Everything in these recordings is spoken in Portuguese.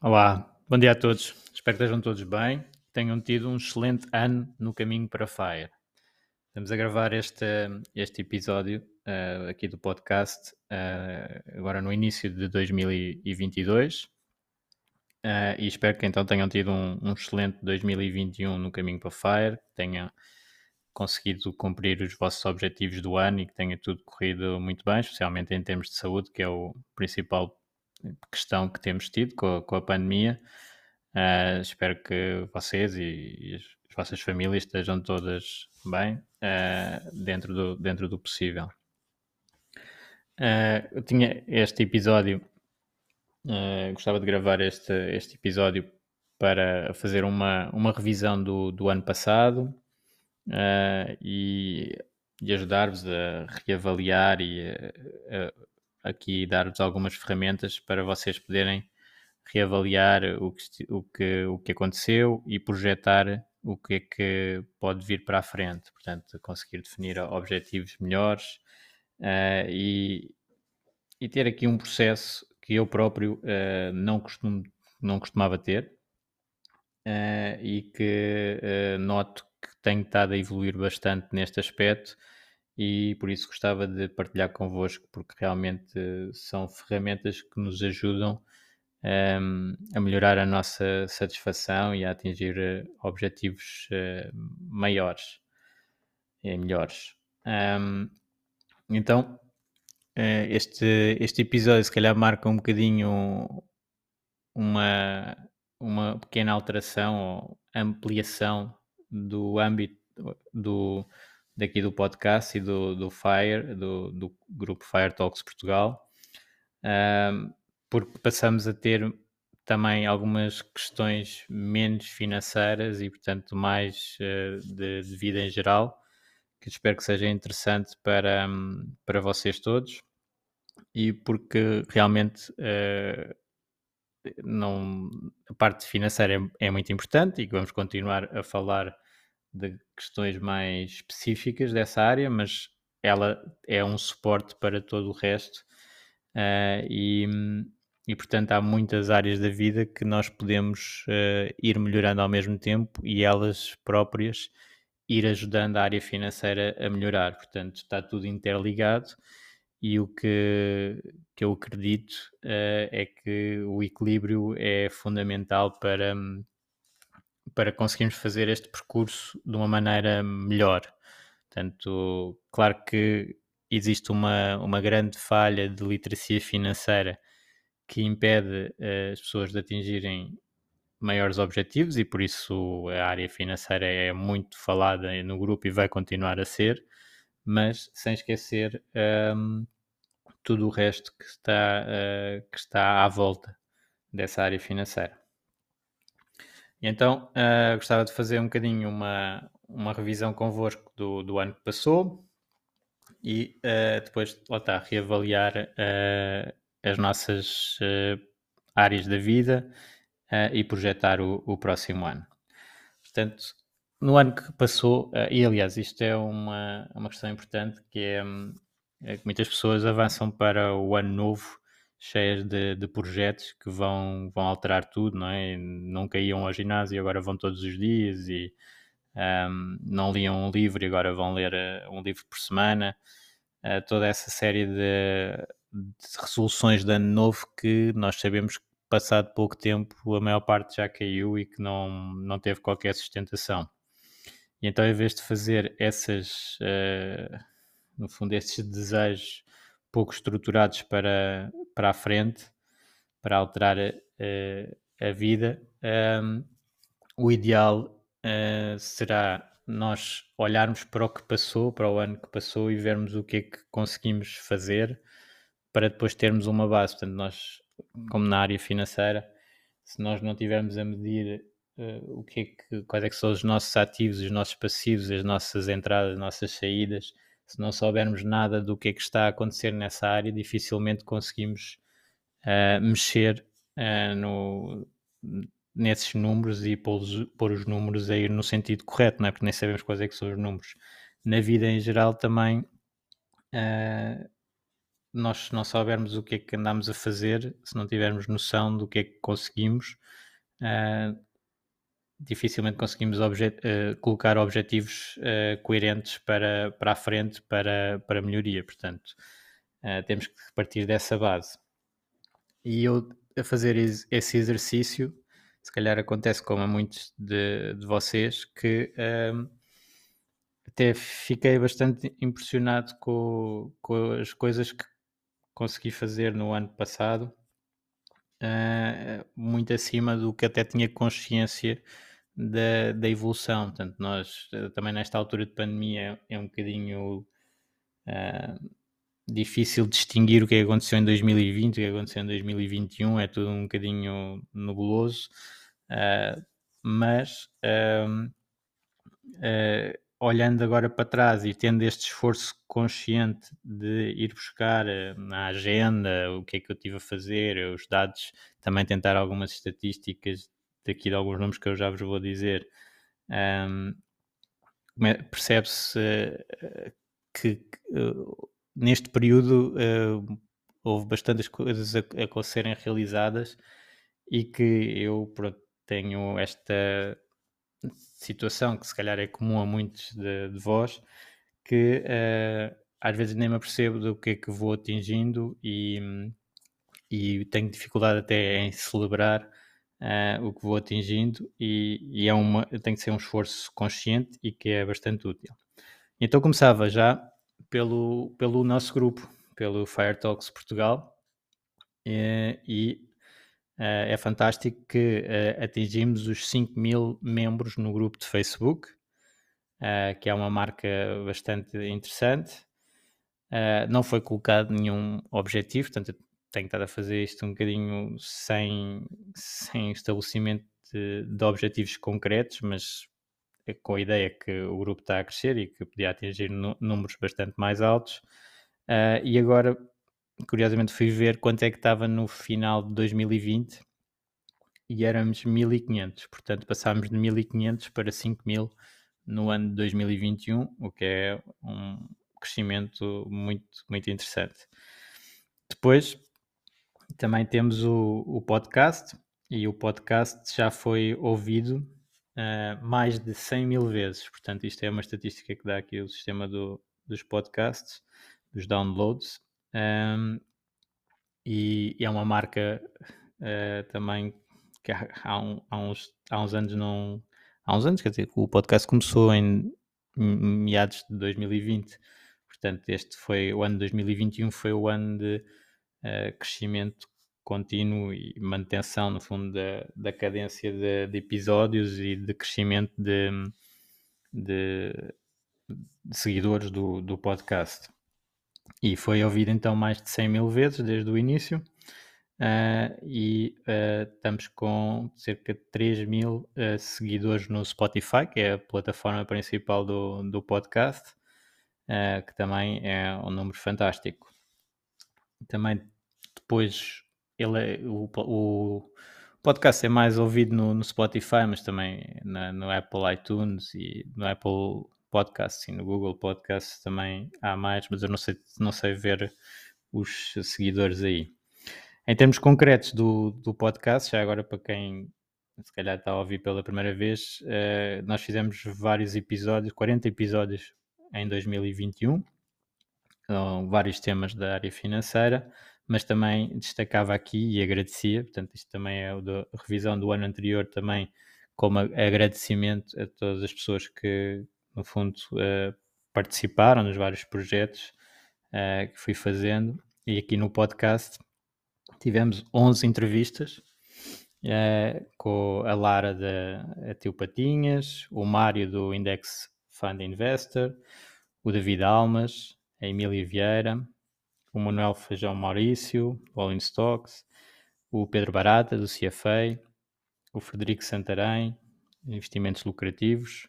Olá, bom dia a todos. Espero que estejam todos bem. Tenham tido um excelente ano no caminho para Fire. Estamos a gravar este, este episódio uh, aqui do podcast uh, agora no início de 2022 uh, eh, e espero que então tenham tido um, um, excelente 2021 no caminho para Fire, tenham conseguido cumprir os vossos objetivos do ano e que tenha tudo corrido muito bem, especialmente em termos de saúde, que é o principal questão que temos tido com a, com a pandemia. Uh, espero que vocês e, e, as, as, vossas famílias estejam todas bem uh, dentro, do, dentro do possível. Uh, eu tinha este episódio, gostava de gravar este, este episódio para fazer uma, uma revisão do, do ano passado e, e ajudar-vos a reavaliar e a, a aqui dar-vos algumas ferramentas para vocês poderem reavaliar o que, o que, o que aconteceu e projetar o que é que pode vir para a frente. Portanto, conseguir definir objetivos melhores uh, e, e ter aqui um processo que eu próprio uh, não, costumo, não costumava ter uh, e que noto que tenho estado a evoluir bastante neste aspecto e por isso gostava de partilhar convosco, porque realmente são ferramentas que nos ajudam um, a melhorar a nossa satisfação e a atingir eh, objetivos uh, maiores e melhores. Um, então, uh, este, este episódio se calhar marca um bocadinho uma, uma pequena alteração ou ampliação do âmbito do daqui do podcast e do, do Fire, do, do grupo Fire Talks Portugal, um, porque passamos a ter também algumas questões menos financeiras e, portanto, mais uh, de, de, vida em geral, que espero que seja interessante para, um, para vocês todos. E porque realmente uh, não, a parte financeira é, é muito importante e vamos continuar a falar de questões mais específicas dessa área, mas ela é um suporte para todo o resto uh, e, e, portanto, há muitas áreas da vida que nós podemos uh, ir melhorando ao mesmo tempo e elas próprias ir ajudando a área financeira a melhorar. Portanto, está tudo interligado e o que, que eu acredito uh, é que o equilíbrio é fundamental para para conseguirmos fazer este percurso de uma maneira melhor. Portanto, claro que existe uma, uma grande falha de literacia financeira que impede uh, as pessoas de atingirem maiores objetivos e por isso a área financeira é muito falada no grupo e vai continuar a ser, mas sem esquecer um, ehm, tudo o resto que está, uh, que está à volta dessa área financeira. Então uh, gostava de fazer um bocadinho uma, uma revisão convosco do, do ano que passou e uh, depois, lá está, reavaliar uh, as nossas áreas da vida e projetar o, o, próximo ano. Portanto, no ano que passou, e aliás, isto é uma, uma questão importante, que é, é que muitas pessoas avançam para o ano novo cheias de, de, projetos que vão, vão alterar tudo, não é? Nunca iam ao ginásio e agora vão todos os dias e um, não liam um livro e agora vão ler uh, um livro por semana. Uh, toda essa série de, de resoluções de ano novo que nós sabemos que passado pouco tempo a maior parte já caiu e que não, não teve qualquer sustentação. E então, em vez de fazer essas, uh, no fundo, esses desejos pouco estruturados para, para a frente, para alterar uh, a vida, um, o ideal uh, será nós olharmos para o que passou, para o ano que passou e vermos o que é que conseguimos fazer para depois termos uma base. Portanto, nós, como na área financeira, se nós não tivermos a medir uh, o que é que, quais é que são os nossos ativos, os nossos passivos, as nossas entradas, as nossas saídas, se não soubermos nada do que é que está a acontecer nessa área, dificilmente conseguimos uh, mexer uh, no, nesses números e pôr, pôr os números a ir no sentido correto, não é? Porque nem sabemos quais é que são os números. Na vida em geral também, uh, nós se não soubermos o que é que andamos a fazer, se não tivermos noção do que é que conseguimos, uh, dificilmente conseguimos objet uh, colocar objetivos coerentes para, para a frente, para, para melhoria. Portanto, temos que partir dessa base. E eu, a fazer esse exercício, se calhar acontece como a muitos de, de vocês, que um, até fiquei bastante impressionado com, com, as coisas que consegui fazer no ano passado, uh, muito acima do que até tinha consciência da, da evolução. Portanto, nós eh, também nesta altura de pandemia é um bocadinho. Uh, difícil distinguir o que aconteceu em 2020 o que aconteceu em 2021, é tudo um bocadinho nebuloso. Uh, mas uh, olhando agora para trás e tendo este esforço consciente de ir buscar na agenda o que é que eu tive a fazer, os dados, também tentar algumas estatísticas daqui de alguns números que eu já vos vou dizer, um, percebe-se que neste período houve bastantes coisas a, a serem realizadas e que eu pronto, tenho esta situação que se calhar é comum a muitos de, de vós, que uh, às vezes nem me apercebo do que é que vou atingindo e, e tenho dificuldade até em celebrar uh, o que vou atingindo e, e é uma, tem que ser um esforço consciente e que é bastante útil. Então começava já pelo, pelo nosso grupo, pelo Fire Talks Portugal, e, eh, e Uh, é fantástico que uh, atingimos os 5 mil membros no grupo de Facebook, uh, que é uma marca bastante interessante. não foi colocado nenhum objetivo, portanto, tenho estado a fazer isto um bocadinho sem, sem estabelecimento de, de objetivos concretos, mas é com a ideia que o grupo está a crescer e que podia atingir números bastante mais altos. e agora curiosamente fui ver quanto é que estava no final de 2020 e éramos 1500, portanto passámos de 1500 para 5000 no ano de 2021, o que é um crescimento muito, muito interessante. Depois também temos o, o podcast e o podcast já foi ouvido uh, mais de 100 mil vezes, portanto isto é uma estatística que dá aqui o sistema do, dos podcasts, dos downloads um, e, e, é uma marca uh, também que há, há, um, há, uns, há uns anos não. Há uns anos, quer dizer, o podcast começou em meados de 2020. Portanto, este foi o ano de 2021, foi o ano de uh, crescimento contínuo e manutenção, no fundo, da, da cadência de, de, episódios e de crescimento de, de, de seguidores do, do podcast. E foi ouvido então mais de 100 mil vezes desde o início. Uh, e uh, estamos com cerca de 3 mil uh, seguidores no Spotify, que é a plataforma principal do, do podcast, que também é um número fantástico. Também depois ele é, o, o podcast é mais ouvido no, no Spotify, mas também na, no Apple iTunes e no Apple Podcasts e no Google Podcasts também há mais, mas eu não sei, não sei ver os seguidores aí. Em termos concretos do, do podcast, já agora para quem se calhar está a ouvir pela primeira vez, uh, nós fizemos vários episódios, 40 episódios em 2021, vários temas da área financeira, mas também destacava aqui e agradecia, portanto, isto também é da revisão do ano anterior, também como agradecimento a todas as pessoas que, no fundo, uh, participaram nos vários projetos uh, que fui fazendo. E aqui no podcast tivemos 11 entrevistas uh, com a Lara da Tio Patinhas, o Mário do Index Fund Investor, o David Almas, a Emília Vieira, o Manuel Feijão Maurício, do All in Stocks, o Pedro Barata, do CFA, o Frederico Santarém, Investimentos Lucrativos,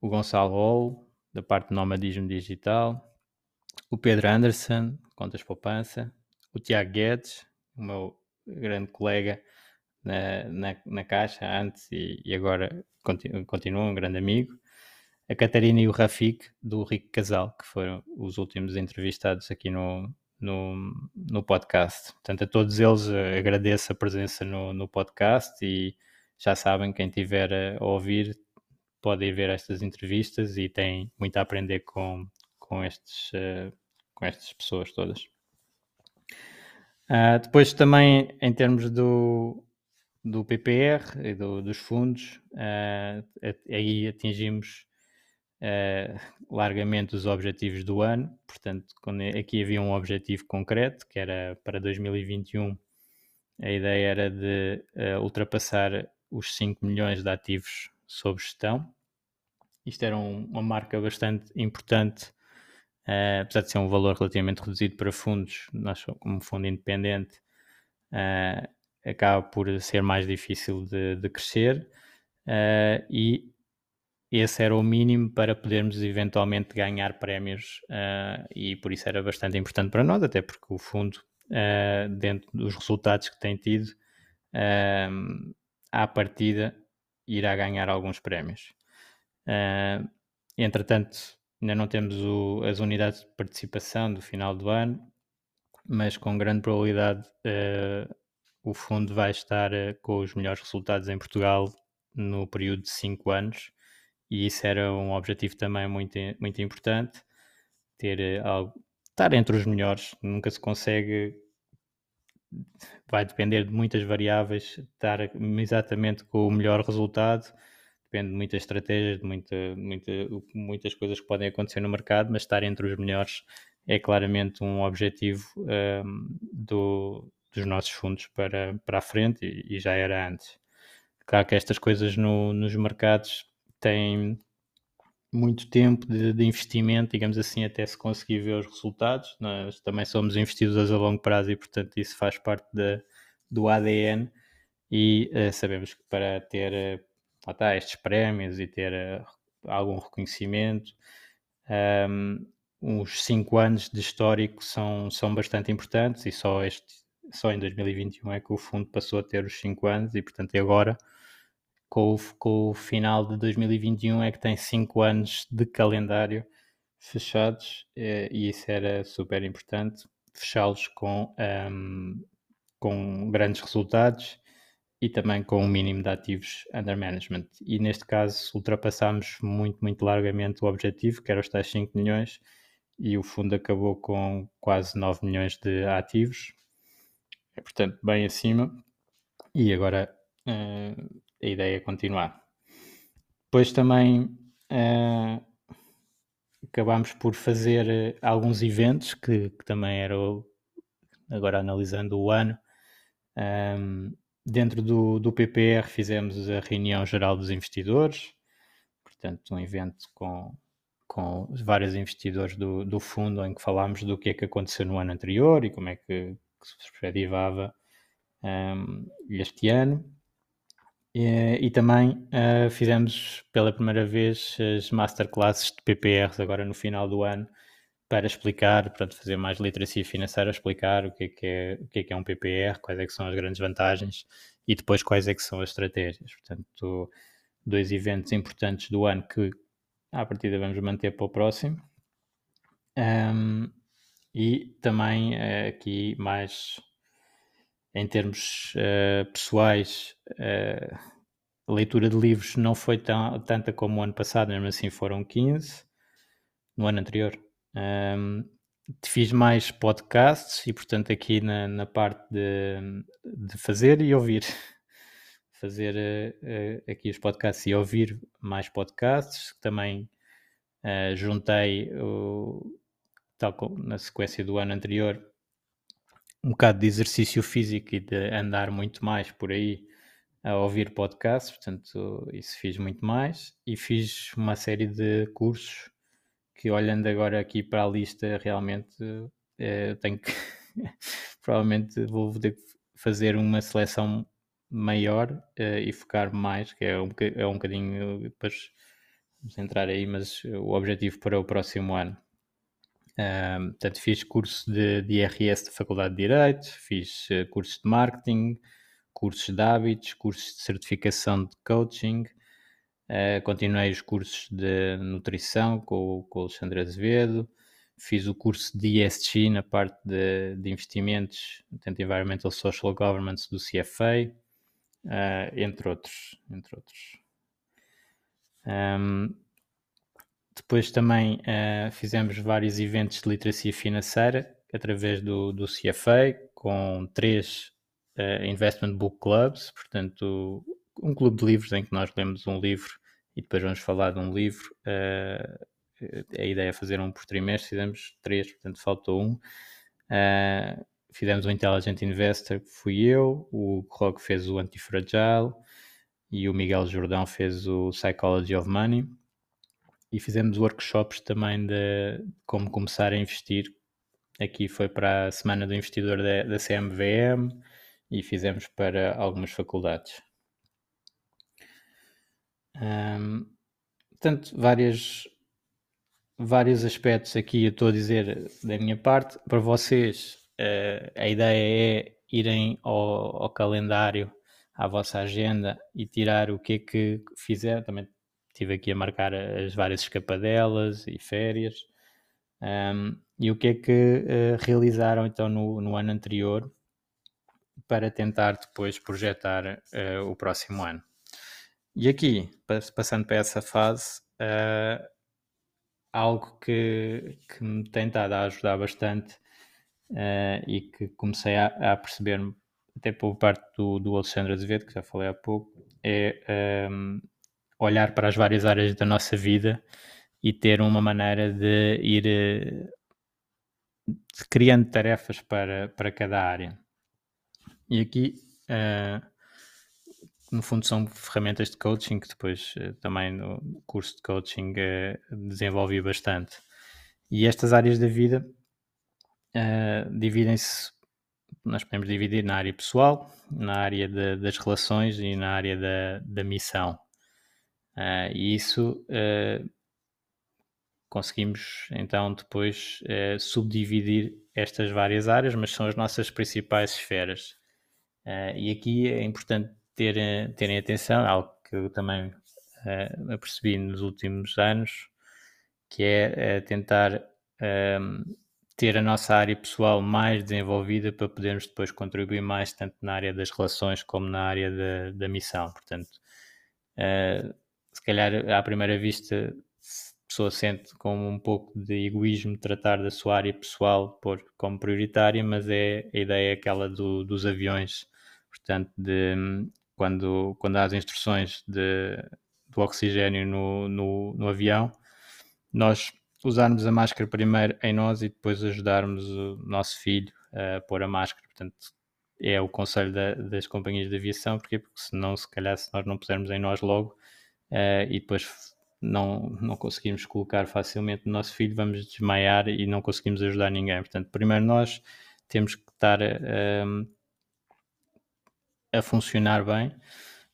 o Gonçalo Hall, da parte do Nomadismo Digital, o Pedro Anderson, Contas Poupança, o Tiago Guedes, o meu grande colega na, na, na Caixa antes e, e agora continua um grande amigo, a Catarina e o Rafik do Rico Casal, que foram os últimos entrevistados aqui no, no, no podcast. Portanto, a todos eles eh, agradeço a presença no, no podcast e já sabem, quem tiver a ouvir pode ir ver estas entrevistas e tem muito a aprender com, com, estes, uh, com estas pessoas todas. Uh, depois também em termos do, do PPR e do, dos fundos, uh, aí atingimos uh, largamente os objetivos do ano. Portanto, quando aqui havia um objetivo concreto, que era para 2021, a ideia era de uh, ultrapassar os 5 milhões de ativos sob gestão. Isto era um, uma marca bastante importante, uh, apesar de ser um valor relativamente reduzido para fundos, nós como fundo independente, acaba por ser mais difícil de, de crescer uh, e esse era o mínimo para podermos eventualmente ganhar prémios uh, e por isso era bastante importante para nós, até porque o fundo, uh, dentro dos resultados que tem tido, uh, à partida irá ganhar alguns prémios. Uh, entretanto, ainda não temos o, as unidades de participação do final do ano, mas com grande probabilidade o fundo vai estar com os melhores resultados em Portugal no período de 5 anos e isso era um objetivo também muito, muito importante, ter eh, algo, estar entre os melhores, nunca se consegue, vai depender de muitas variáveis, estar exatamente com o melhor resultado, depende de muitas estratégias, de muita, muita, muitas coisas que podem acontecer no mercado, mas estar entre os melhores é claramente um objetivo um, ehm, do, dos nossos fundos para, para a frente e, e já era antes. Claro que estas coisas no, nos mercados tem muito tempo de, de, investimento, digamos assim, até se conseguir ver os resultados. Nós também somos investidores a longo prazo e, portanto, isso faz parte de, do ADN. E uh, sabemos que para ter uh, tá, estes prémios e ter uh, algum reconhecimento, um, uns 5 anos de histórico são, são bastante importantes e só, este, só em 2021 é que o fundo passou a ter os 5 anos e, portanto, agora com o, com o final de 2021 é que tem 5 anos de calendário fechados eh, e isso era super importante, fechá-los com, um, ehm, com grandes resultados e também com um mínimo de ativos under management. E neste caso ultrapassámos muito, muito largamente o objetivo, que era os tais 5 milhões, e o fundo acabou com quase 9 milhões de ativos, é portanto bem acima. E agora uh, a ideia é continuar. Depois também uh, acabámos por fazer uh, alguns eventos que, que também eram, agora analisando o ano, um, ehm, dentro do, do PPR fizemos a reunião geral dos investidores, portanto um evento com, com vários investidores do, do fundo em que falámos do que é que aconteceu no ano anterior e como é que, que se perspectivava um, ehm, este ano. E, e também uh, fizemos pela primeira vez as masterclasses de PPRs agora no final do ano para explicar, para fazer mais literacia financeira, explicar o que é que é, o que é, que é um PPR, quais é são as grandes vantagens e depois quais é que são as estratégias. Portanto, dois eventos importantes do ano que à partida vamos manter para o próximo. Um, e também uh, aqui mais em termos uh, pessoais, uh, a leitura de livros não foi tão, tanta como o ano passado, mesmo assim foram 15 no ano anterior. Um, fiz mais podcasts e, portanto, aqui na, na parte de, de fazer e ouvir. Fazer uh, aqui os podcasts e ouvir mais podcasts. Também juntei, o, tal como na sequência do ano anterior, um bocado de exercício físico e de andar muito mais por aí a ouvir podcasts, portanto, isso fiz muito mais. E fiz uma série de cursos que, olhando agora aqui para a lista, realmente eh, tenho que. provavelmente vou poder fazer uma seleção maior eh, e focar mais, que é um, é um bocadinho. Depois vamos entrar aí, mas o objetivo para o próximo ano. Um, portanto, fiz curso de, de IRS da Faculdade de Direito, fiz uh, cursos de marketing, cursos de hábitos, cursos de certificação de coaching, uh, continuei os cursos de nutrição com, com o Alexandre Azevedo, fiz o curso de ESG na parte de, de investimentos, portanto, Environmental Social Governance do CFA, uh, eh, entre outros. Entre outros. Um, depois também uh, fizemos vários eventos de literacia financeira através do, do CFA, com três uh, Investment Book Clubs, portanto, um clube de livros em que nós lemos um livro e depois vamos falar de um livro. Uh, a ideia é fazer um por trimestre, fizemos três, portanto faltou um. Fizemos o Intelligent Investor, que fui eu, o Rock fez o Antifragile e o Miguel Jordão fez o Psychology of Money. E fizemos workshops também de como começar a investir. Aqui foi para a Semana do Investidor da, da CMVM, e fizemos para algumas faculdades. Um, portanto, várias, vários aspectos aqui eu estou a dizer da minha parte. Para vocês, uh, a ideia é irem ao, ao, calendário, à vossa agenda e tirar o que é que fizeram. Também estive aqui a marcar as várias escapadelas e férias. Um, e o que é que uh, realizaram então no, no ano anterior para tentar depois projetar uh, o próximo ano. E aqui, passando para essa fase, uh, algo que, que me tem estado a ajudar bastante e que comecei a, a perceber, até por parte do, do Alexandre Azevedo, que já falei há pouco, é um, olhar para as várias áreas da nossa vida e ter uma maneira de ir criando tarefas para, para cada área. E aqui, uh, no fundo, são ferramentas de coaching que depois uh, também no curso de coaching uh, desenvolvi bastante. E estas áreas da vida dividem-se, nós podemos dividir na área pessoal, na área de, das relações e na área da, da missão. E isso conseguimos então depois subdividir estas várias áreas, mas são as nossas principais esferas. Uh, e aqui é importante ter, terem atenção, algo que eu também uh, apercebi nos últimos anos, que é uh, tentar ter a nossa área pessoal mais desenvolvida para podermos depois contribuir mais tanto na área das relações como na área da, da missão. Portanto, se calhar à primeira vista a pessoa sente como um pouco de egoísmo tratar da sua área pessoal por, como prioritária, mas é a ideia aquela do, dos aviões. Portanto, de, quando, quando há as instruções de, do oxigênio no, no, no avião, nós usarmos a máscara primeiro em nós e depois ajudarmos o nosso filho a pôr a máscara. Portanto, é o conselho da, das companhias de aviação, porque, porque senão, se calhar, se nós não pusermos em nós logo uh, e depois não, não conseguimos colocar facilmente o nosso filho, vamos desmaiar e não conseguimos ajudar ninguém. Portanto, primeiro nós temos que estar uh, a funcionar bem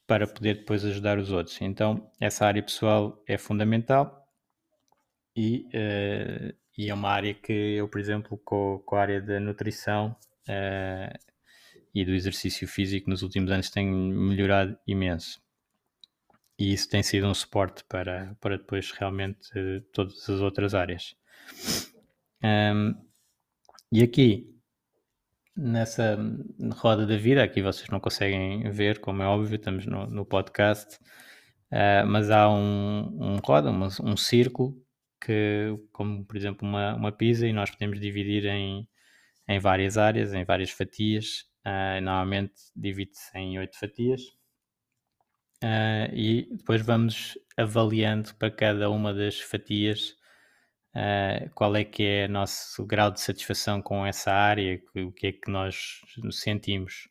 para poder depois ajudar os outros. Então, essa área pessoal é fundamental e, uh, e é uma área que eu, por exemplo, com, com a área da nutrição uh, e do exercício físico nos últimos anos tenho melhorado imenso. E isso tem sido um suporte para, para depois realmente uh, todas as outras áreas. Um, e aqui nessa roda da vida, aqui vocês não conseguem ver, como é óbvio, estamos no, no podcast, uh, mas há um, um roda, um, um, círculo que, como por exemplo uma, uma pizza, e nós podemos dividir em, em várias áreas, em várias fatias. Uh, normalmente divide-se em oito fatias. Uh, e depois vamos avaliando para cada uma das fatias uh, qual é que é o nosso grau de satisfação com essa área, o que é que nós sentimos.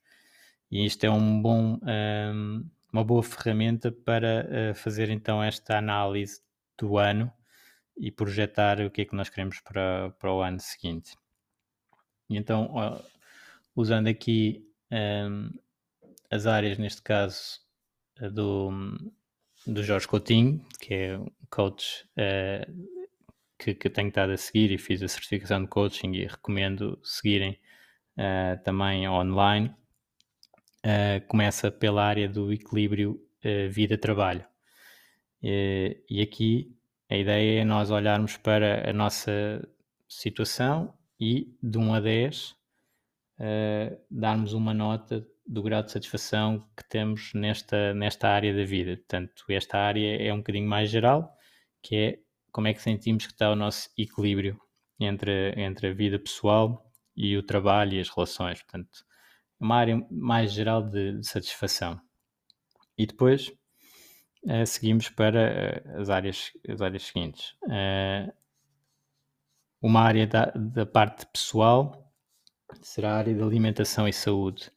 E isto é um bom, um, uma boa ferramenta para uh, fazer então esta análise do ano e projetar o que é que nós queremos para, para o ano seguinte. E então, usando aqui um, as áreas, neste caso, do, do Jorge Coutinho, que é um coach uh, que, que tenho estado a seguir e fiz a certificação de coaching e recomendo seguirem uh, também online. Uh, começa pela área do equilíbrio vida-trabalho. e aqui a ideia é nós olharmos para a nossa situação e de 1 a 10 uh, darmos uma nota do grau de satisfação que temos nesta, nesta área da vida. Portanto, esta área é um bocadinho mais geral, que é como é que sentimos que está o nosso equilíbrio entre, entre a vida pessoal e o trabalho e as relações. Portanto, uma área mais geral de, de satisfação. E depois uh, seguimos para uh, as, áreas, as áreas seguintes. Uh, uma área da, da parte pessoal será a área de alimentação e saúde.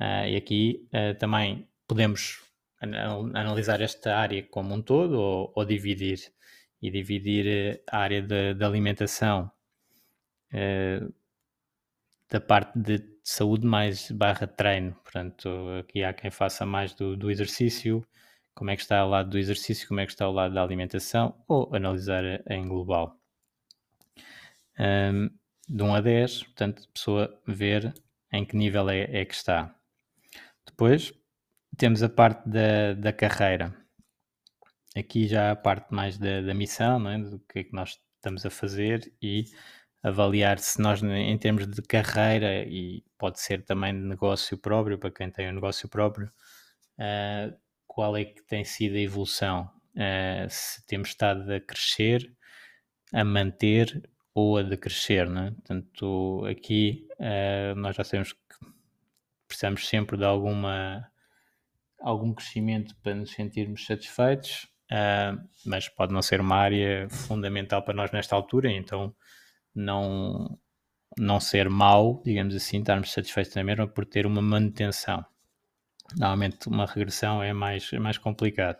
Uh, e aqui uh, também podemos analisar esta área como um todo ou, ou dividir e dividir a área da alimentação uh, da parte de saúde mais barra treino. Portanto, aqui há quem faça mais do, do exercício, como é que está ao lado do exercício, como é que está ao lado da alimentação, ou analisar em global. Um, de 1 a 10, portanto, a pessoa ver em que nível é, é que está. Depois temos a parte da, da carreira. Aqui já a parte mais da, da missão, é? do que é que nós estamos a fazer e avaliar se nós, em termos de carreira, e pode ser também de negócio próprio, para quem tem um negócio próprio, uh, qual é que tem sido a evolução? Uh, se temos estado a crescer, a manter ou a decrescer, né? Portanto, aqui uh, nós já sabemos que precisamos sempre de alguma algum crescimento para nos sentirmos satisfeitos, uh, mas pode não ser uma área fundamental para nós nesta altura, então não não ser mau, digamos assim, estarmos satisfeitos na mesma por ter uma manutenção. Normalmente uma regressão é mais, é mais complicado.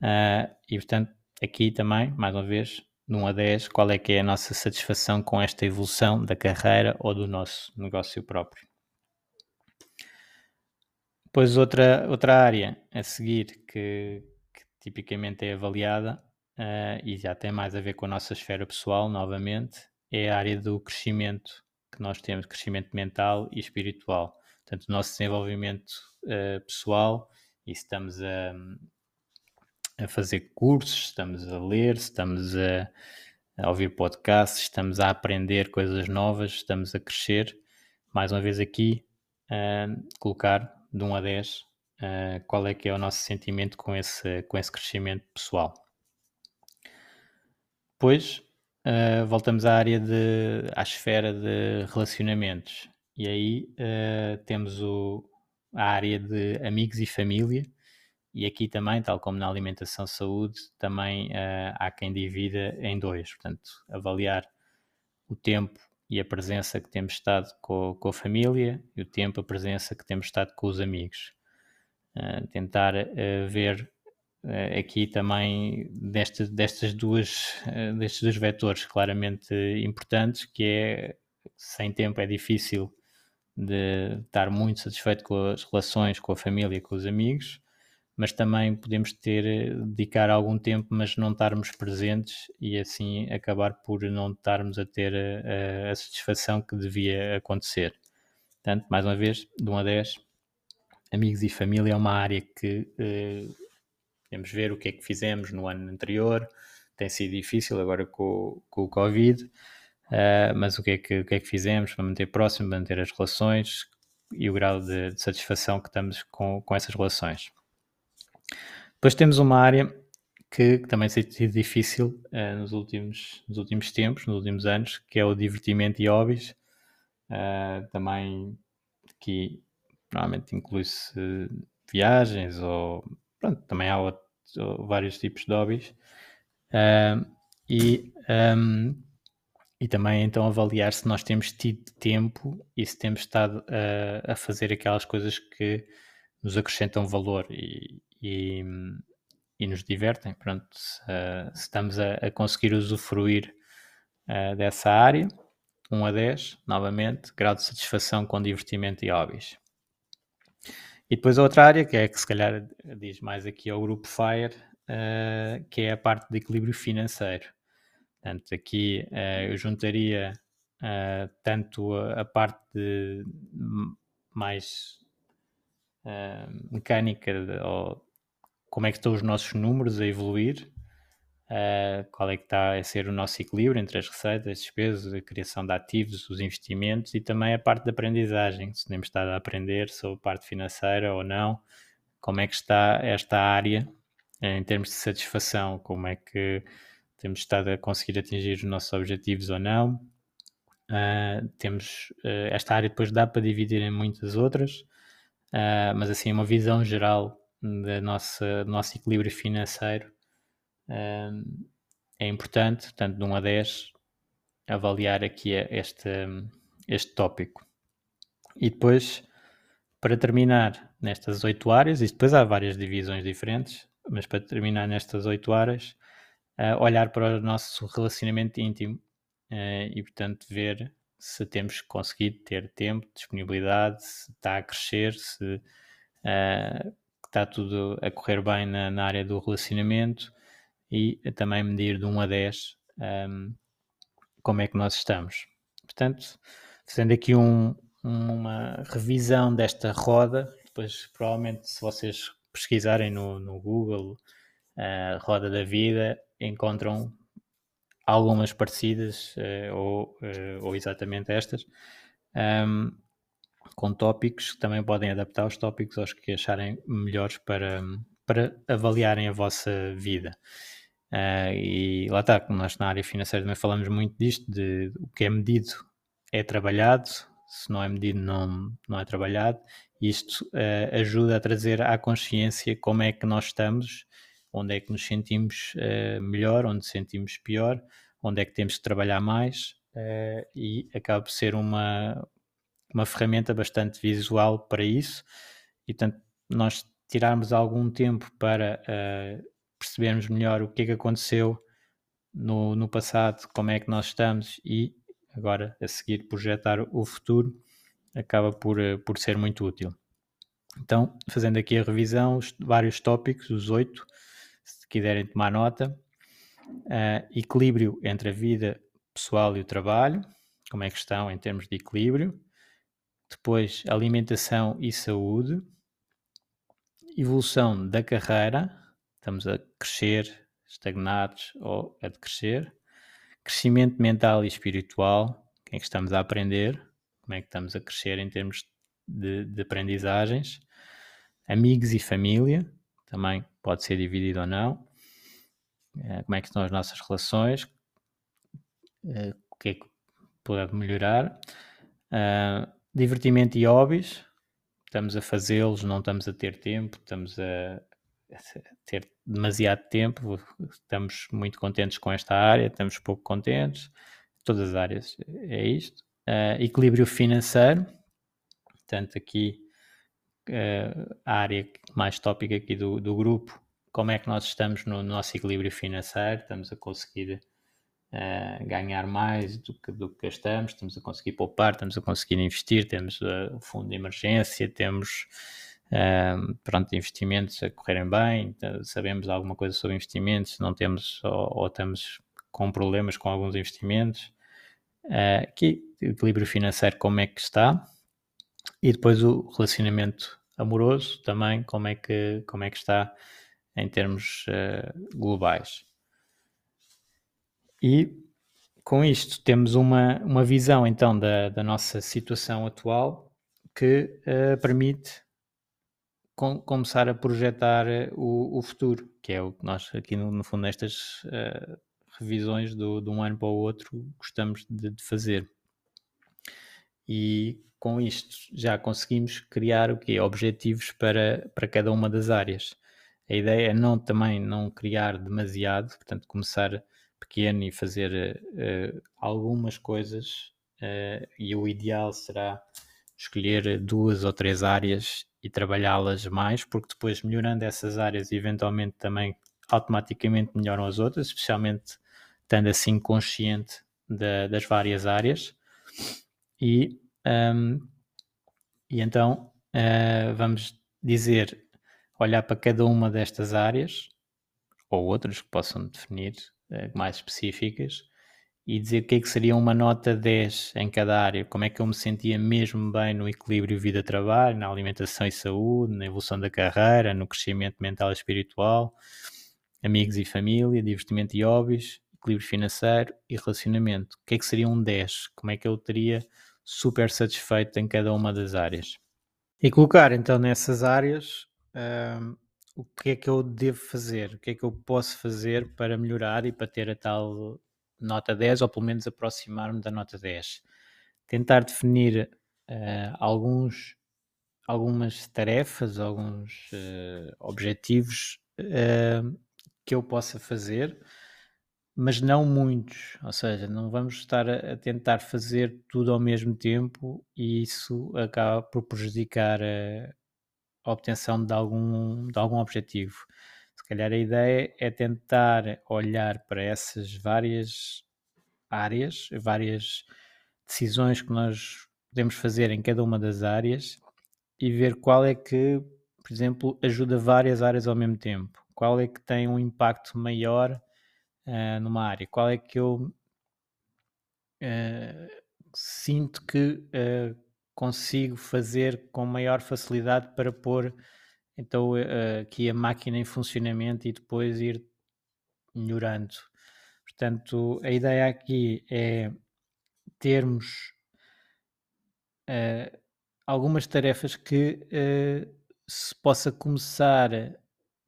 Uh, e portanto, aqui também, mais uma vez, de 1 a 10, qual é que é a nossa satisfação com esta evolução da carreira ou do nosso negócio próprio. Depois outra, outra área a seguir que, que tipicamente é avaliada uh, e já tem mais a ver com a nossa esfera pessoal, novamente, é a área do crescimento que nós temos, crescimento mental e espiritual. Portanto, o nosso desenvolvimento uh, pessoal e estamos a, a fazer cursos, estamos a ler, estamos a, a ouvir podcasts, estamos a aprender coisas novas, estamos a crescer. Mais uma vez aqui, uh, colocar de 1 a 10 uh, qual é que é o nosso sentimento com esse, com esse crescimento pessoal. Depois uh, voltamos à área de à esfera de relacionamentos e aí uh, temos o, a área de amigos e família e aqui também, tal como na alimentação saúde, também há quem divida em dois. Portanto, avaliar o tempo e a presença que temos estado com, com a família e o tempo, a presença que temos estado com os amigos. Uh, tentar uh, ver aqui também destas, destas duas, destes dois vetores claramente importantes, que é sem tempo é difícil de estar muito satisfeito com as relações com a família com os amigos mas também podemos ter, eh, dedicar algum tempo, mas não estarmos presentes e assim acabar por não estarmos a ter a, eh, a, satisfação que devia acontecer. Portanto, mais uma vez, de 1 a 10, amigos e família é uma área que eh, ver o que é que fizemos no ano anterior, tem sido difícil agora com, com o Covid, uh, mas o que, é que, o que é que fizemos para manter próximo, manter as relações e o grau de, de satisfação que estamos com, com essas relações. Depois temos uma área que, que também tem sido difícil uh, nos, últimos, nos últimos tempos, nos últimos anos, que é o divertimento e hobbies. Uh, também que normalmente inclui-se viagens ou pronto, também há outro, vários tipos de hobbies. Uh, e, um, e também então avaliar se nós temos tido tempo e se temos estado a fazer aquelas coisas que nos acrescentam valor e, e, e nos divertem. Pronto, se, se estamos a, a, conseguir usufruir uh, dessa área, 1 a 10, novamente, grau de satisfação com divertimento e hobbies. E depois a outra área, que é que se calhar diz mais aqui ao grupo FIRE, uh, que é a parte de equilíbrio financeiro. Portanto, aqui uh, eu juntaria tanto a, a, parte de mais uh, mecânica, de, ou como é que estão os nossos números a evoluir, qual é que está a ser o nosso equilíbrio entre as receitas, as despesas, a criação de ativos, os investimentos e também a parte de aprendizagem, se temos estado a aprender sobre a parte financeira ou não, como é que está esta área em termos de satisfação, como é que temos estado a conseguir atingir os nossos objetivos ou não. Uh, temos uh, esta área depois dá para dividir em muitas outras, uh, mas assim uma visão geral da nossa, do nosso equilíbrio financeiro é importante, portanto de 1 a 10 avaliar aqui este, este tópico. E depois, para terminar nestas oito áreas, e depois há várias divisões diferentes, mas para terminar nestas oito áreas, uh, olhar para o nosso relacionamento íntimo uh, e, portanto, ver se temos conseguido ter tempo, disponibilidade, se está a crescer, se uh, está tudo a correr bem na, na, área do relacionamento e também medir de 1 a 10 um, ehm, como é que nós estamos. Portanto, fazendo aqui um, uma revisão desta roda, depois provavelmente se vocês pesquisarem no, no Google a roda da vida, encontram algumas parecidas uh, ou, uh, ou exatamente estas, um, com tópicos que também podem adaptar os tópicos aos que acharem melhores para, para avaliarem a vossa vida. Uh, e lá está, nós na área financeira também falamos muito disto, de o que é medido é trabalhado, se não é medido não, não é trabalhado, isto ajuda a trazer à consciência como é que nós estamos onde é que nos sentimos uh, melhor, onde sentimos pior, onde é que temos que trabalhar mais uh, e acaba por ser uma, uma ferramenta bastante visual para isso e portanto nós tirarmos algum tempo para uh, percebermos melhor o que é que aconteceu no, no passado, como é que nós estamos e agora a seguir projetar o futuro acaba por, por ser muito útil. Então, fazendo aqui a revisão, os vários tópicos, os oito, quiserem tomar nota. Uh, equilíbrio entre a vida pessoal e o trabalho, como é que estão em termos de equilíbrio. Depois, alimentação e saúde. Evolução da carreira, estamos a crescer, estagnados ou a decrescer. Crescimento mental e espiritual, quem é que estamos a aprender, como é que estamos a crescer em termos de, de aprendizagens. Amigos e família, também pode ser dividido ou não. Uh, como é que estão as nossas relações? Uh, o que é que pode melhorar? Uh, divertimento e hobbies. Estamos a fazê-los, não estamos a ter tempo, estamos a ter demasiado tempo. Estamos muito contentes com esta área, estamos pouco contentes. Todas as áreas é isto. equilíbrio financeiro. Portanto, aqui uh, a área mais tópica aqui do, do grupo, como é que nós estamos no, nosso equilíbrio financeiro, estamos a conseguir uh, ganhar mais do que, do que gastamos, estamos a conseguir poupar, estamos a conseguir investir, temos uh, o fundo de emergência, temos pronto, investimentos a correrem bem, sabemos alguma coisa sobre investimentos, não temos ou, ou estamos com problemas com alguns investimentos. Uh, o equilíbrio financeiro, como é que está? E depois o relacionamento amoroso também, como é que, como é que está em termos uh, globais. E com isto temos uma, uma visão então da, da nossa situação atual que uh, permite com, começar a projetar o, o, futuro, que é o que nós aqui no, no fundo nestas revisões do, de um ano para o outro gostamos de, de fazer. E com isto já conseguimos criar o objetivos para, para cada uma das áreas. A ideia é não também não criar demasiado, portanto começar pequeno e fazer uh, algumas coisas uh, e o ideal será escolher duas ou três áreas e trabalhá-las mais, porque depois melhorando essas áreas eventualmente também automaticamente melhoram as outras, especialmente estando assim consciente da, das várias áreas. E, um, e então uh, vamos dizer, olhar para cada uma destas áreas, ou outras que possam definir, uh, mais específicas, e dizer o que é que seria uma nota 10 em cada área, como é que eu me sentia mesmo bem no equilíbrio vida-trabalho, na alimentação e saúde, na evolução da carreira, no crescimento mental e espiritual, amigos e família, divertimento e hobbies, equilíbrio financeiro e relacionamento. O que é que seria um 10? Como é que eu teria super satisfeito em cada uma das áreas? E colocar então nessas áreas um, o que é que eu devo fazer, o que é que eu posso fazer para melhorar e para ter a tal nota 10 ou pelo menos aproximar-me da nota 10. Tentar definir uh, alguns, algumas tarefas, alguns uh, objetivos uh, que eu possa fazer mas não muitos, ou seja, não vamos estar a, tentar fazer tudo ao mesmo tempo e isso acaba por prejudicar a, a obtenção de algum, de algum objetivo. Se calhar a ideia é tentar olhar para essas várias áreas, várias decisões que nós podemos fazer em cada uma das áreas e ver qual é que, por exemplo, ajuda várias áreas ao mesmo tempo. Qual é que tem um impacto maior uh, numa área? Qual é que eu uh, sinto que uh, consigo fazer com maior facilidade para pôr então aqui a máquina em funcionamento e depois ir melhorando. Portanto, a ideia aqui é termos algumas tarefas que se possa começar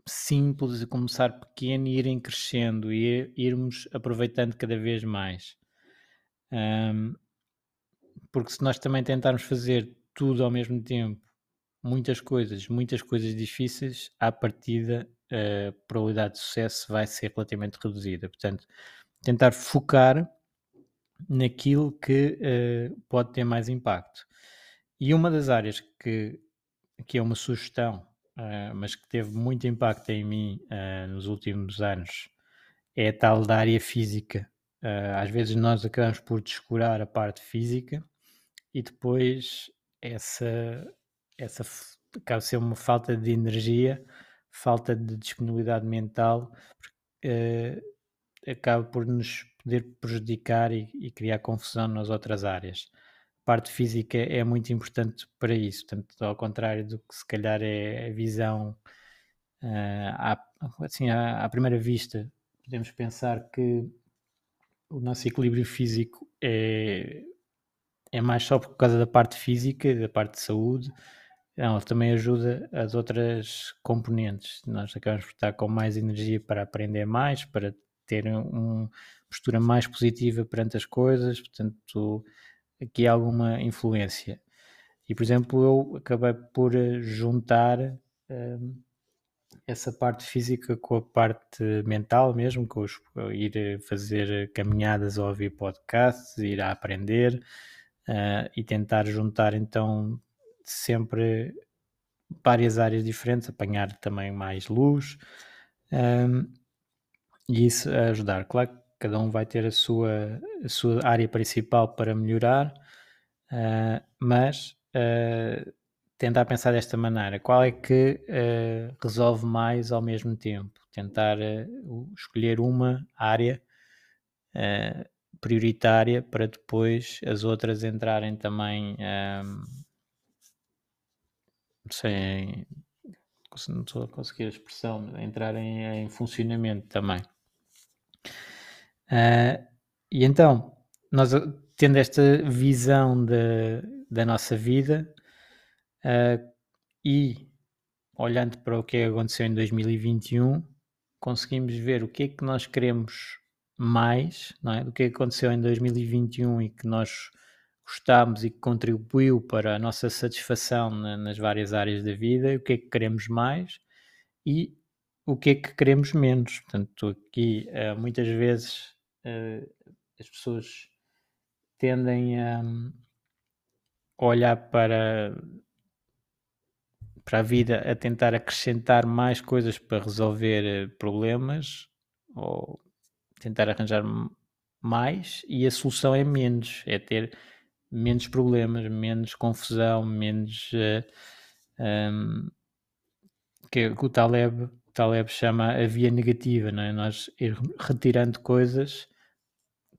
simples e começar pequeno e irem crescendo e irmos aproveitando cada vez mais. Um, porque se nós também tentarmos fazer tudo ao mesmo tempo, muitas coisas, muitas coisas difíceis, à partida a probabilidade de sucesso vai ser relativamente reduzida. Portanto, tentar focar naquilo que uh, pode ter mais impacto. E uma das áreas que, que é uma sugestão uh, mas que teve muito impacto em mim uh, nos últimos anos, é a tal da área física. Uh, às vezes nós acabamos por descurar a parte física e depois essa, essa acaba ser uma falta de energia, falta de disponibilidade mental, acaba por nos poder prejudicar e, e criar confusão nas outras áreas parte física é muito importante para isso. Portanto, ao contrário do que se calhar é a visão uh, à, assim, à, à, primeira vista, podemos pensar que o nosso equilíbrio físico é, é mais só por causa da parte física, da parte de saúde. Não, também ajuda as outras componentes. Nós acabamos por estar com mais energia para aprender mais, para ter uma postura mais positiva perante as coisas, portanto, aqui alguma influência. E, por exemplo, eu acabei por eh, juntar um, essa parte física com a parte mental mesmo, com os, ir fazer caminhadas ou ouvir podcasts, ir a aprender uh, e tentar juntar então sempre várias áreas diferentes, apanhar também mais luz um, e isso ajudar. Claro cada um vai ter a sua, a sua área principal para melhorar, uh, mas uh, tentar pensar desta maneira: qual é que uh, resolve mais ao mesmo tempo? Tentar escolher uma área prioritária para depois as outras entrarem também. Sei, não estou a conseguir a expressão, entrarem em funcionamento também. Uh, e então, nós tendo esta visão de, da nossa vida uh, e olhando para o que aconteceu em 2021, conseguimos ver o que é que nós queremos mais, não é? Do que aconteceu em 2021 e que nós gostámos e que contribuiu para a nossa satisfação na, nas várias áreas da vida, o que é que queremos mais e o que é que queremos menos. Portanto, aqui uh, muitas vezes as pessoas tendem a olhar para, para a vida a tentar acrescentar mais coisas para resolver eh, problemas ou tentar arranjar mais e a solução é menos, é ter menos problemas, menos confusão, menos uh, eh, um, ehm, que, que o Taleb, o Taleb chama a via negativa, não é? Nós ir retirando coisas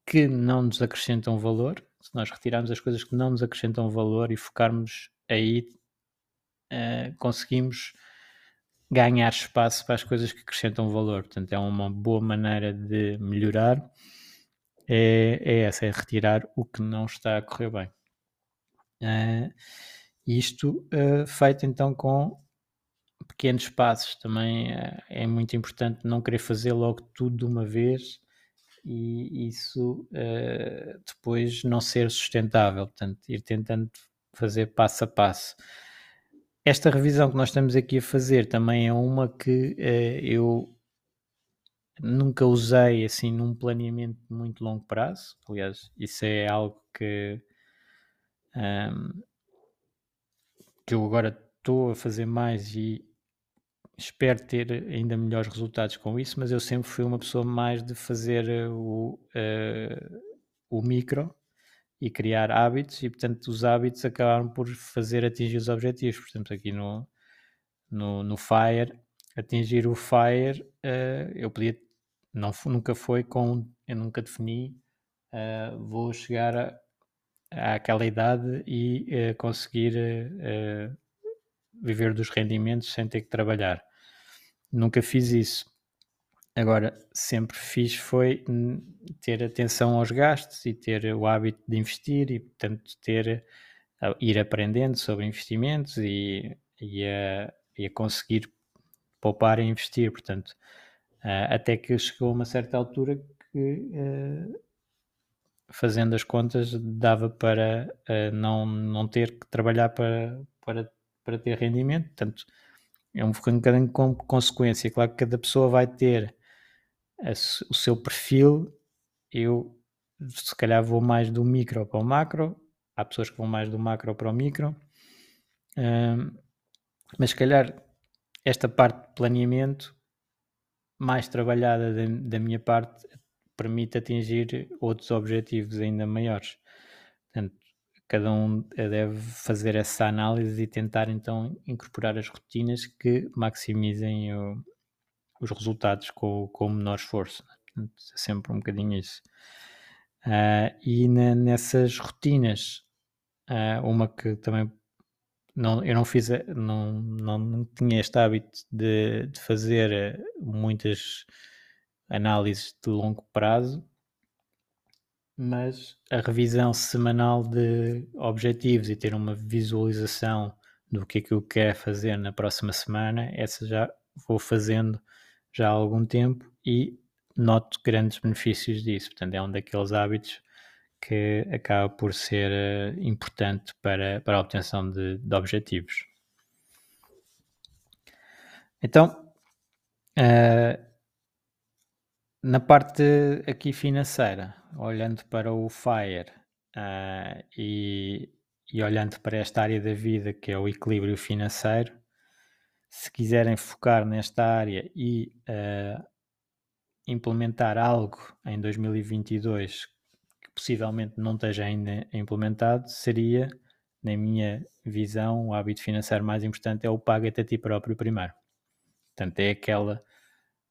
que não nos acrescentam valor, se nós retirarmos as coisas que não nos acrescentam valor e focarmos aí, uh, conseguimos ganhar espaço para as coisas que acrescentam valor. Portanto, é uma boa maneira de melhorar. É, é essa, é retirar o que não está a correr bem. Uh, isto uh, feito então com pequenos passos também uh, é muito importante não querer fazer logo tudo de uma vez e isso uh, depois não ser sustentável, portanto, ir tentando fazer passo a passo. Esta revisão que nós estamos aqui a fazer também é uma que uh, eu nunca usei assim num planeamento de muito longo prazo. Aliás, isso é algo que, um, ehm, que eu agora estou a fazer mais e espero ter ainda melhores resultados com isso, mas eu sempre fui uma pessoa mais de fazer eh, o, uh, o micro e criar hábitos, e portanto os hábitos acabaram por fazer atingir os objetivos. Por exemplo, aqui no, no, no Fire, atingir o Fire, uh, eu podia, não, nunca foi com, eu nunca defini, uh, vou chegar àquela idade e conseguir viver dos rendimentos sem ter que trabalhar. Nunca fiz isso. Agora, sempre fiz foi ter atenção aos gastos e ter o hábito de investir e, portanto, ter, ir aprendendo sobre investimentos e, e, a, e a conseguir poupar e investir. Portanto, até que chegou a uma certa altura que, fazendo as contas, dava para não, não ter que trabalhar para, para para ter rendimento, portanto, é um bocadinho com consequência. Claro que cada pessoa vai ter a, o seu perfil. Eu, se calhar, vou mais do micro para o macro. Há pessoas que vão mais do macro para o micro. Mas, se calhar, esta parte de planeamento mais trabalhada da, da minha parte permite atingir outros objetivos ainda maiores. Cada um deve fazer essa análise e tentar então incorporar as rotinas que maximizem o, os resultados com, com o menor esforço. Né? é sempre um bocadinho isso. Uh, e na, nessas rotinas, uh, uma que também não, eu não fiz, não, não, não tinha este hábito de, de fazer muitas análises de longo prazo, mas a revisão semanal de objetivos e ter uma visualização do que é que eu quero fazer na próxima semana, essa já vou fazendo já há algum tempo e noto grandes benefícios disso. Portanto, é um daqueles hábitos que acaba por ser uh, importante para, para a obtenção de, de objetivos. Então, uh, na parte aqui financeira, olhando para o FIRE uh, e, e olhando para esta área da vida que é o equilíbrio financeiro, se quiserem focar nesta área e uh, implementar algo em 2022 que possivelmente não esteja ainda implementado, seria, na minha visão, o hábito financeiro mais importante é o paga-te a ti próprio primeiro. Portanto, é aquela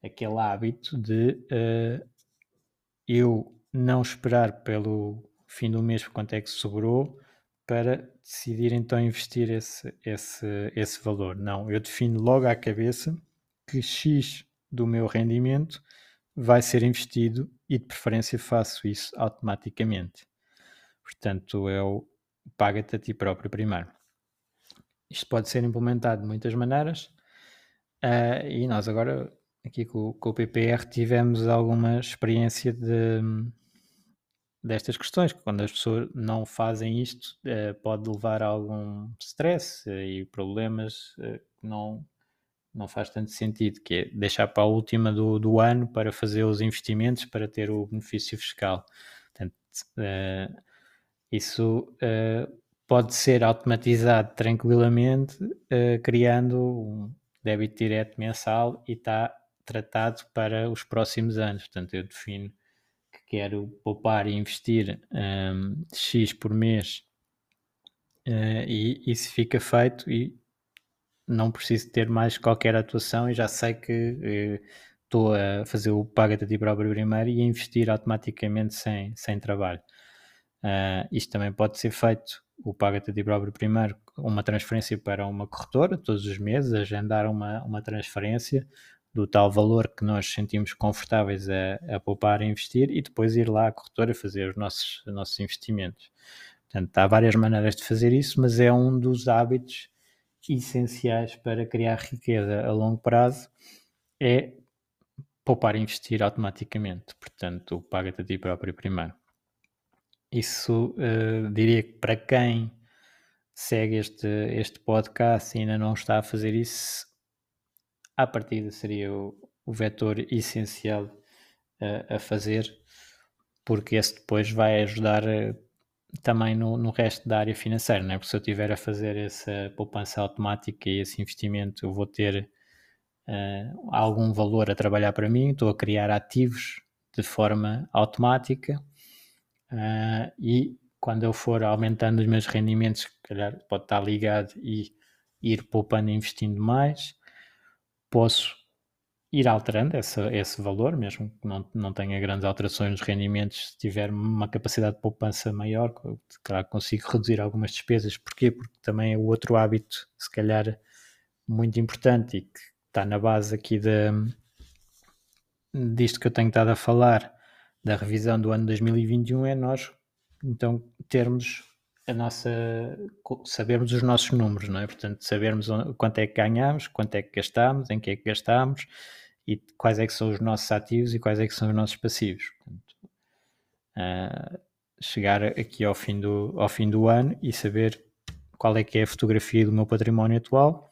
aquele hábito de uh, eu não esperar pelo fim do mês quanto é que sobrou para decidir então investir esse, esse, esse valor. Não, eu defino logo à cabeça que X do meu rendimento vai ser investido e de preferência faço isso automaticamente. Portanto, é o paga-te a ti próprio primeiro. Isto pode ser implementado de muitas maneiras. Uh, e nós agora, aqui com, com, o PPR, tivemos alguma experiência de, destas questões, que quando as pessoas não fazem isto, uh, pode levar a algum stress uh, e problemas que não, não faz tanto sentido, que é deixar para a última do, do ano para fazer os investimentos para ter o benefício fiscal. Portanto, isso pode ser automatizado tranquilamente, criando um débito direto mensal e está tratado para os próximos anos. Portanto, eu defino quero poupar e investir um, X por mês uh, e isso fica feito e não preciso ter mais qualquer atuação e já sei que uh, estou a fazer o paga-te a ti próprio primeiro e a investir automaticamente sem, sem trabalho. Uh, isto também pode ser feito, o paga-te a ti próprio primeiro, uma transferência para uma corretora todos os meses, agendar uma, uma transferência do tal valor que nós sentimos confortáveis a, a poupar e investir e depois ir lá à corretora fazer os nossos, os nossos investimentos. Portanto, há várias maneiras de fazer isso, mas é um dos hábitos essenciais para criar riqueza a longo prazo, é poupar e investir automaticamente. Portanto, paga-te a ti próprio primeiro. Isso uh, diria que para quem segue este, este podcast e ainda não está a fazer isso, à partida seria o, o vetor essencial uh, a fazer, porque esse depois vai ajudar uh, também no, no resto da área financeira, né? porque se eu estiver a fazer essa poupança automática e esse investimento, eu vou ter uh, algum valor a trabalhar para mim, estou a criar ativos de forma automática e quando eu for aumentando os meus rendimentos, calhar pode estar ligado e ir poupando e investindo mais, posso ir alterando essa, esse valor, mesmo que não, não tenha grandes alterações nos rendimentos, se tiver uma capacidade de poupança maior, claro, consigo reduzir algumas despesas. Porquê? Porque também é o outro hábito, se calhar, muito importante e que está na base aqui de, disto que eu tenho estado a falar, da revisão do ano 2021, é nós então termos a nossa sabermos os nossos números, não é? Portanto, sabermos quanto é que ganhamos, quanto é que gastamos, em que é que gastamos e quais é que são os nossos ativos e quais é que são os nossos passivos. Portanto, uh, chegar aqui ao fim, do, ao fim do ano e saber qual é que é a fotografia do meu património atual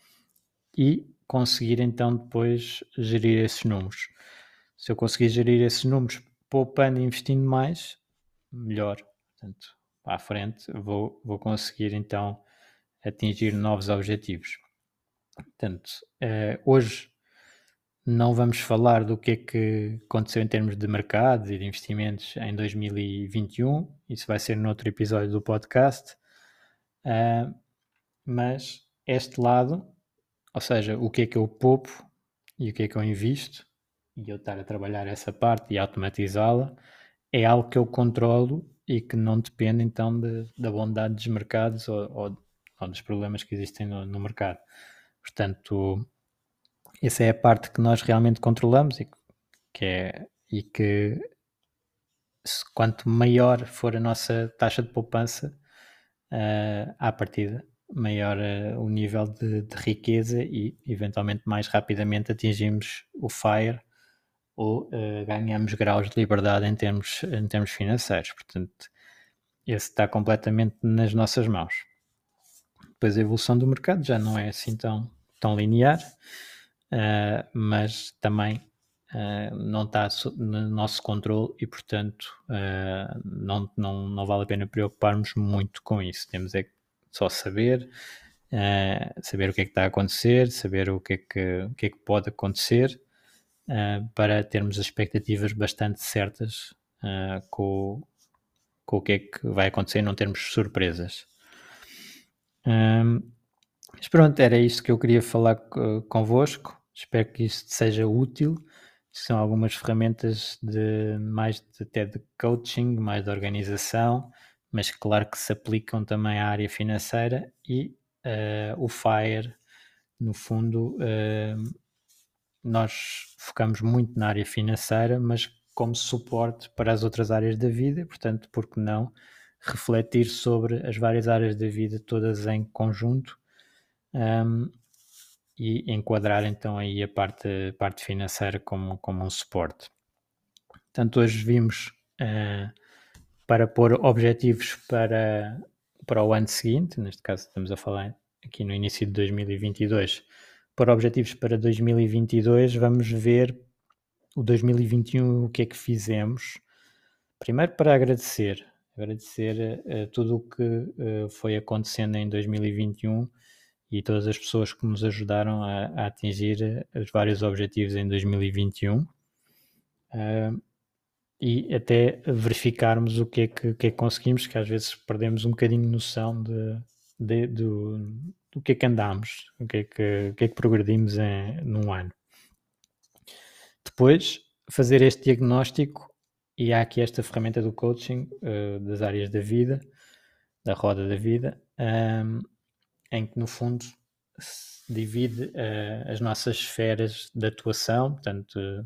e conseguir então depois gerir esses números. Se eu conseguir gerir esses números poupando e investindo mais, melhor. Portanto, para a frente vou, vou conseguir então atingir novos objetivos. Portanto, eh, hoje não vamos falar do que é que aconteceu em termos de mercado e de investimentos em 2021, isso vai ser no outro episódio do podcast, uh, mas este lado, ou seja, o que é que eu poupo e o que é que eu invisto, e eu estar a trabalhar essa parte e automatizá-la, é algo que eu controlo e que não depende então de, da bondade dos mercados ou, ou, ou dos problemas que existem no, no, mercado. Portanto, essa é a parte que nós realmente controlamos e que, é, e que se, quanto maior for a nossa taxa de poupança, uh, à partida, maior uh, o nível de, de, riqueza e eventualmente mais rapidamente atingimos o FIRE ou uh, ganhamos graus de liberdade em termos, em termos financeiros. Portanto, esse está completamente nas nossas mãos. Depois a evolução do mercado já não é assim tão, tão linear, uh, mas também uh, não está no nosso controle e, portanto, não, não, não vale a pena preocuparmos muito com isso. Temos é só saber, saber o que é que está a acontecer, saber o que é que, o que, é que pode acontecer uh, para termos as expectativas bastante certas uh, com, com, o que é que vai acontecer e não termos surpresas. Um, mas pronto, era isto que eu queria falar convosco. Espero que isto seja útil. São algumas ferramentas de mais de, até de coaching, mais de organização, mas claro que se aplicam também à área financeira e uh, o FIRE, no fundo, uh, nós focamos muito na área financeira, mas como suporte para as outras áreas da vida, portanto, por que não refletir sobre as várias áreas da vida todas em conjunto um, e enquadrar então aí a parte, parte financeira como, como um suporte. Portanto, hoje vimos uh, para pôr objetivos para, para o ano seguinte, neste caso estamos a falar aqui no início de 2022, para objetivos para 2022, vamos ver o 2021, o que é que fizemos. Primeiro para agradecer, agradecer uh, tudo o que uh, foi acontecendo em 2021 e todas as pessoas que nos ajudaram a, a atingir os vários objetivos em 2021. Uh, e até verificarmos o que é que, que, é que conseguimos, que às vezes perdemos um bocadinho noção de, de, do, do que é que andámos, o que é que, o que, é que progredimos em, num ano. Depois, fazer este diagnóstico, e há aqui esta ferramenta do coaching uh, das áreas da vida, da roda da vida, um, ehm, em que no fundo se divide uh, as nossas esferas de atuação, portanto, a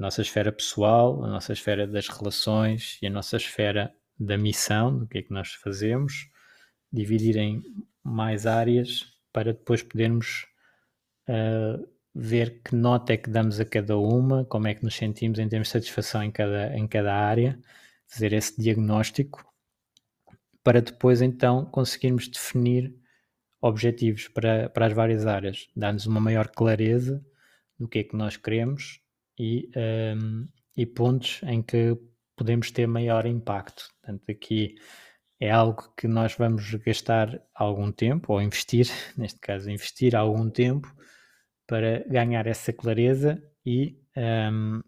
nossa esfera pessoal, a nossa esfera das relações e a nossa esfera da missão, do que é que nós fazemos, dividir em mais áreas para depois podermos uh, ver que nota é que damos a cada uma, como é que nos sentimos em termos de satisfação em cada, em cada área, fazer esse diagnóstico para depois então conseguirmos definir objetivos para, para as várias áreas, dar-nos uma maior clareza do que é que nós queremos e, um, e pontos em que podemos ter maior impacto. Portanto, aqui é algo que nós vamos gastar algum tempo, ou investir, neste caso, investir algum tempo para ganhar essa clareza e, um,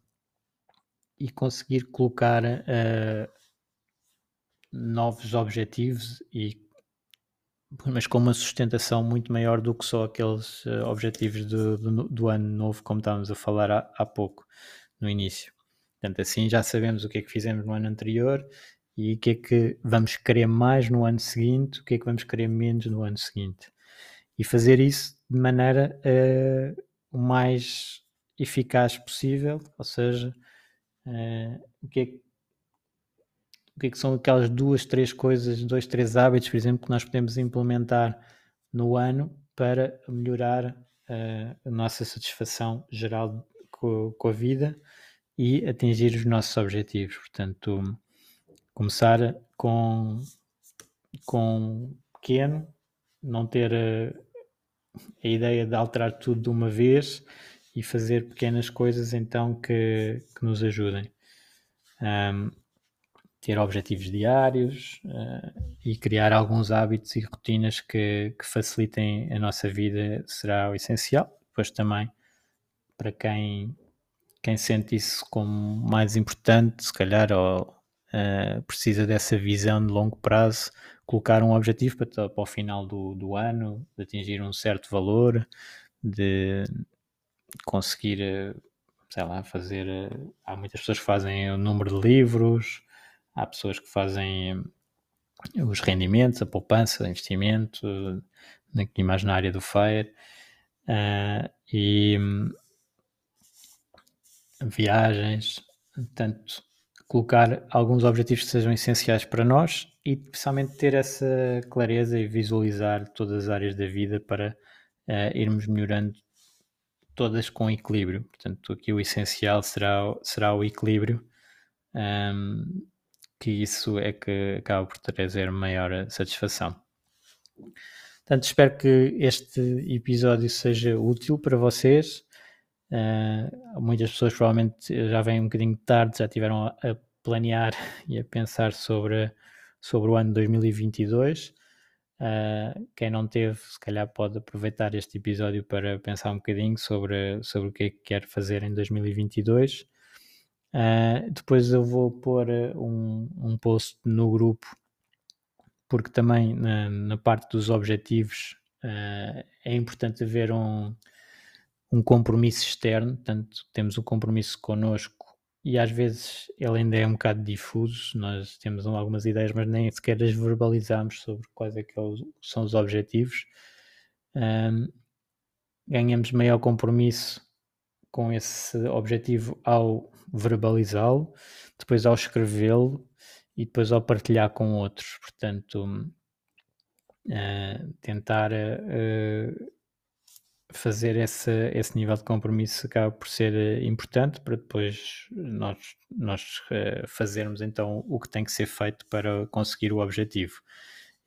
e conseguir colocar uh, novos objetivos e mas com uma sustentação muito maior do que só aqueles uh, objetivos do, do, do, ano novo, como estávamos a falar há, há, pouco, no início. Portanto, assim já sabemos o que é que fizemos no ano anterior e o que é que vamos querer mais no ano seguinte, o que é que vamos querer menos no ano seguinte. E fazer isso de maneira uh, o mais eficaz possível, ou seja, uh, o que é que o que, é que são aquelas duas, três coisas, dois, três hábitos, por exemplo, que nós podemos implementar no ano para melhorar uh, a nossa satisfação geral com, com, a vida e atingir os nossos objetivos. Portanto, começar com, com pequeno, não ter a, a ideia de alterar tudo de uma vez e fazer pequenas coisas então que, que nos ajudem. Um, ter objetivos diários uh, e criar alguns hábitos e rotinas que, que, facilitem a nossa vida será o essencial. Depois também, para quem, quem sente isso como mais importante, se calhar ou, uh, precisa dessa visão de longo prazo, colocar um objetivo para, para o final do, do ano, de atingir um certo valor, de conseguir, eh, sei lá, fazer... Há muitas pessoas que fazem o número de livros, Há pessoas que fazem os rendimentos, a poupança, o investimento, aqui na área do FIRE, uh, e um, viagens, portanto, colocar alguns objetivos que sejam essenciais para nós e principalmente ter essa clareza e visualizar todas as áreas da vida para uh, irmos melhorando todas com equilíbrio. Portanto, aqui o essencial será, será o equilíbrio. Um, que isso é que acaba por trazer maior satisfação. Portanto, espero que este episódio seja útil para vocês. Uh, muitas pessoas provavelmente já vêm um bocadinho tarde, já tiveram a, a planear e a pensar sobre, sobre o ano 2022. Uh, ah, quem não teve, se calhar pode aproveitar este episódio para pensar um bocadinho sobre, sobre o que é que quer fazer em 2022. Uh, depois eu vou pôr ah, um, um post no grupo, porque também na, na parte dos objetivos uh, é importante haver um, um compromisso externo, portanto, temos um compromisso connosco e às vezes ele ainda é um bocado difuso, nós temos algumas ideias, mas nem sequer as verbalizamos sobre quais é que é são os objetivos. Um, ganhamos maior compromisso com esse objetivo ao verbalizá-lo, depois ao escrevê-lo e depois ao partilhar com outros. Portanto, uh, tentar uh, fazer esse, esse nível de compromisso acaba por ser eh, importante para depois nós, nós uh, fazermos então o que tem que ser feito para conseguir o objetivo.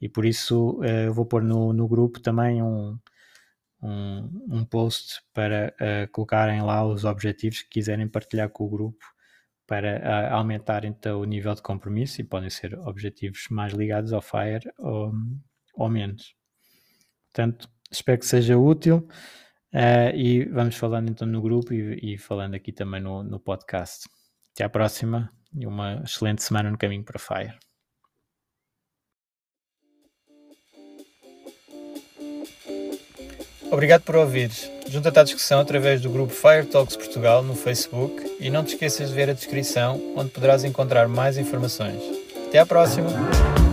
E por isso uh, vou pôr no, no grupo também um, um, um post para colocarem lá os objetivos que quiserem partilhar com o grupo para aumentar então o nível de compromisso e podem ser objetivos mais ligados ao FIRE ou, ou menos. Portanto, espero que seja útil uh, e vamos falando então no grupo e, e falando aqui também no, no podcast. Até à próxima e uma excelente semana no caminho para Fire. Obrigado por ouvires. Junta-te à discussão através do grupo Fire Talks Portugal no Facebook e não te esqueças de ver a descrição onde poderás encontrar mais informações. Até à próxima!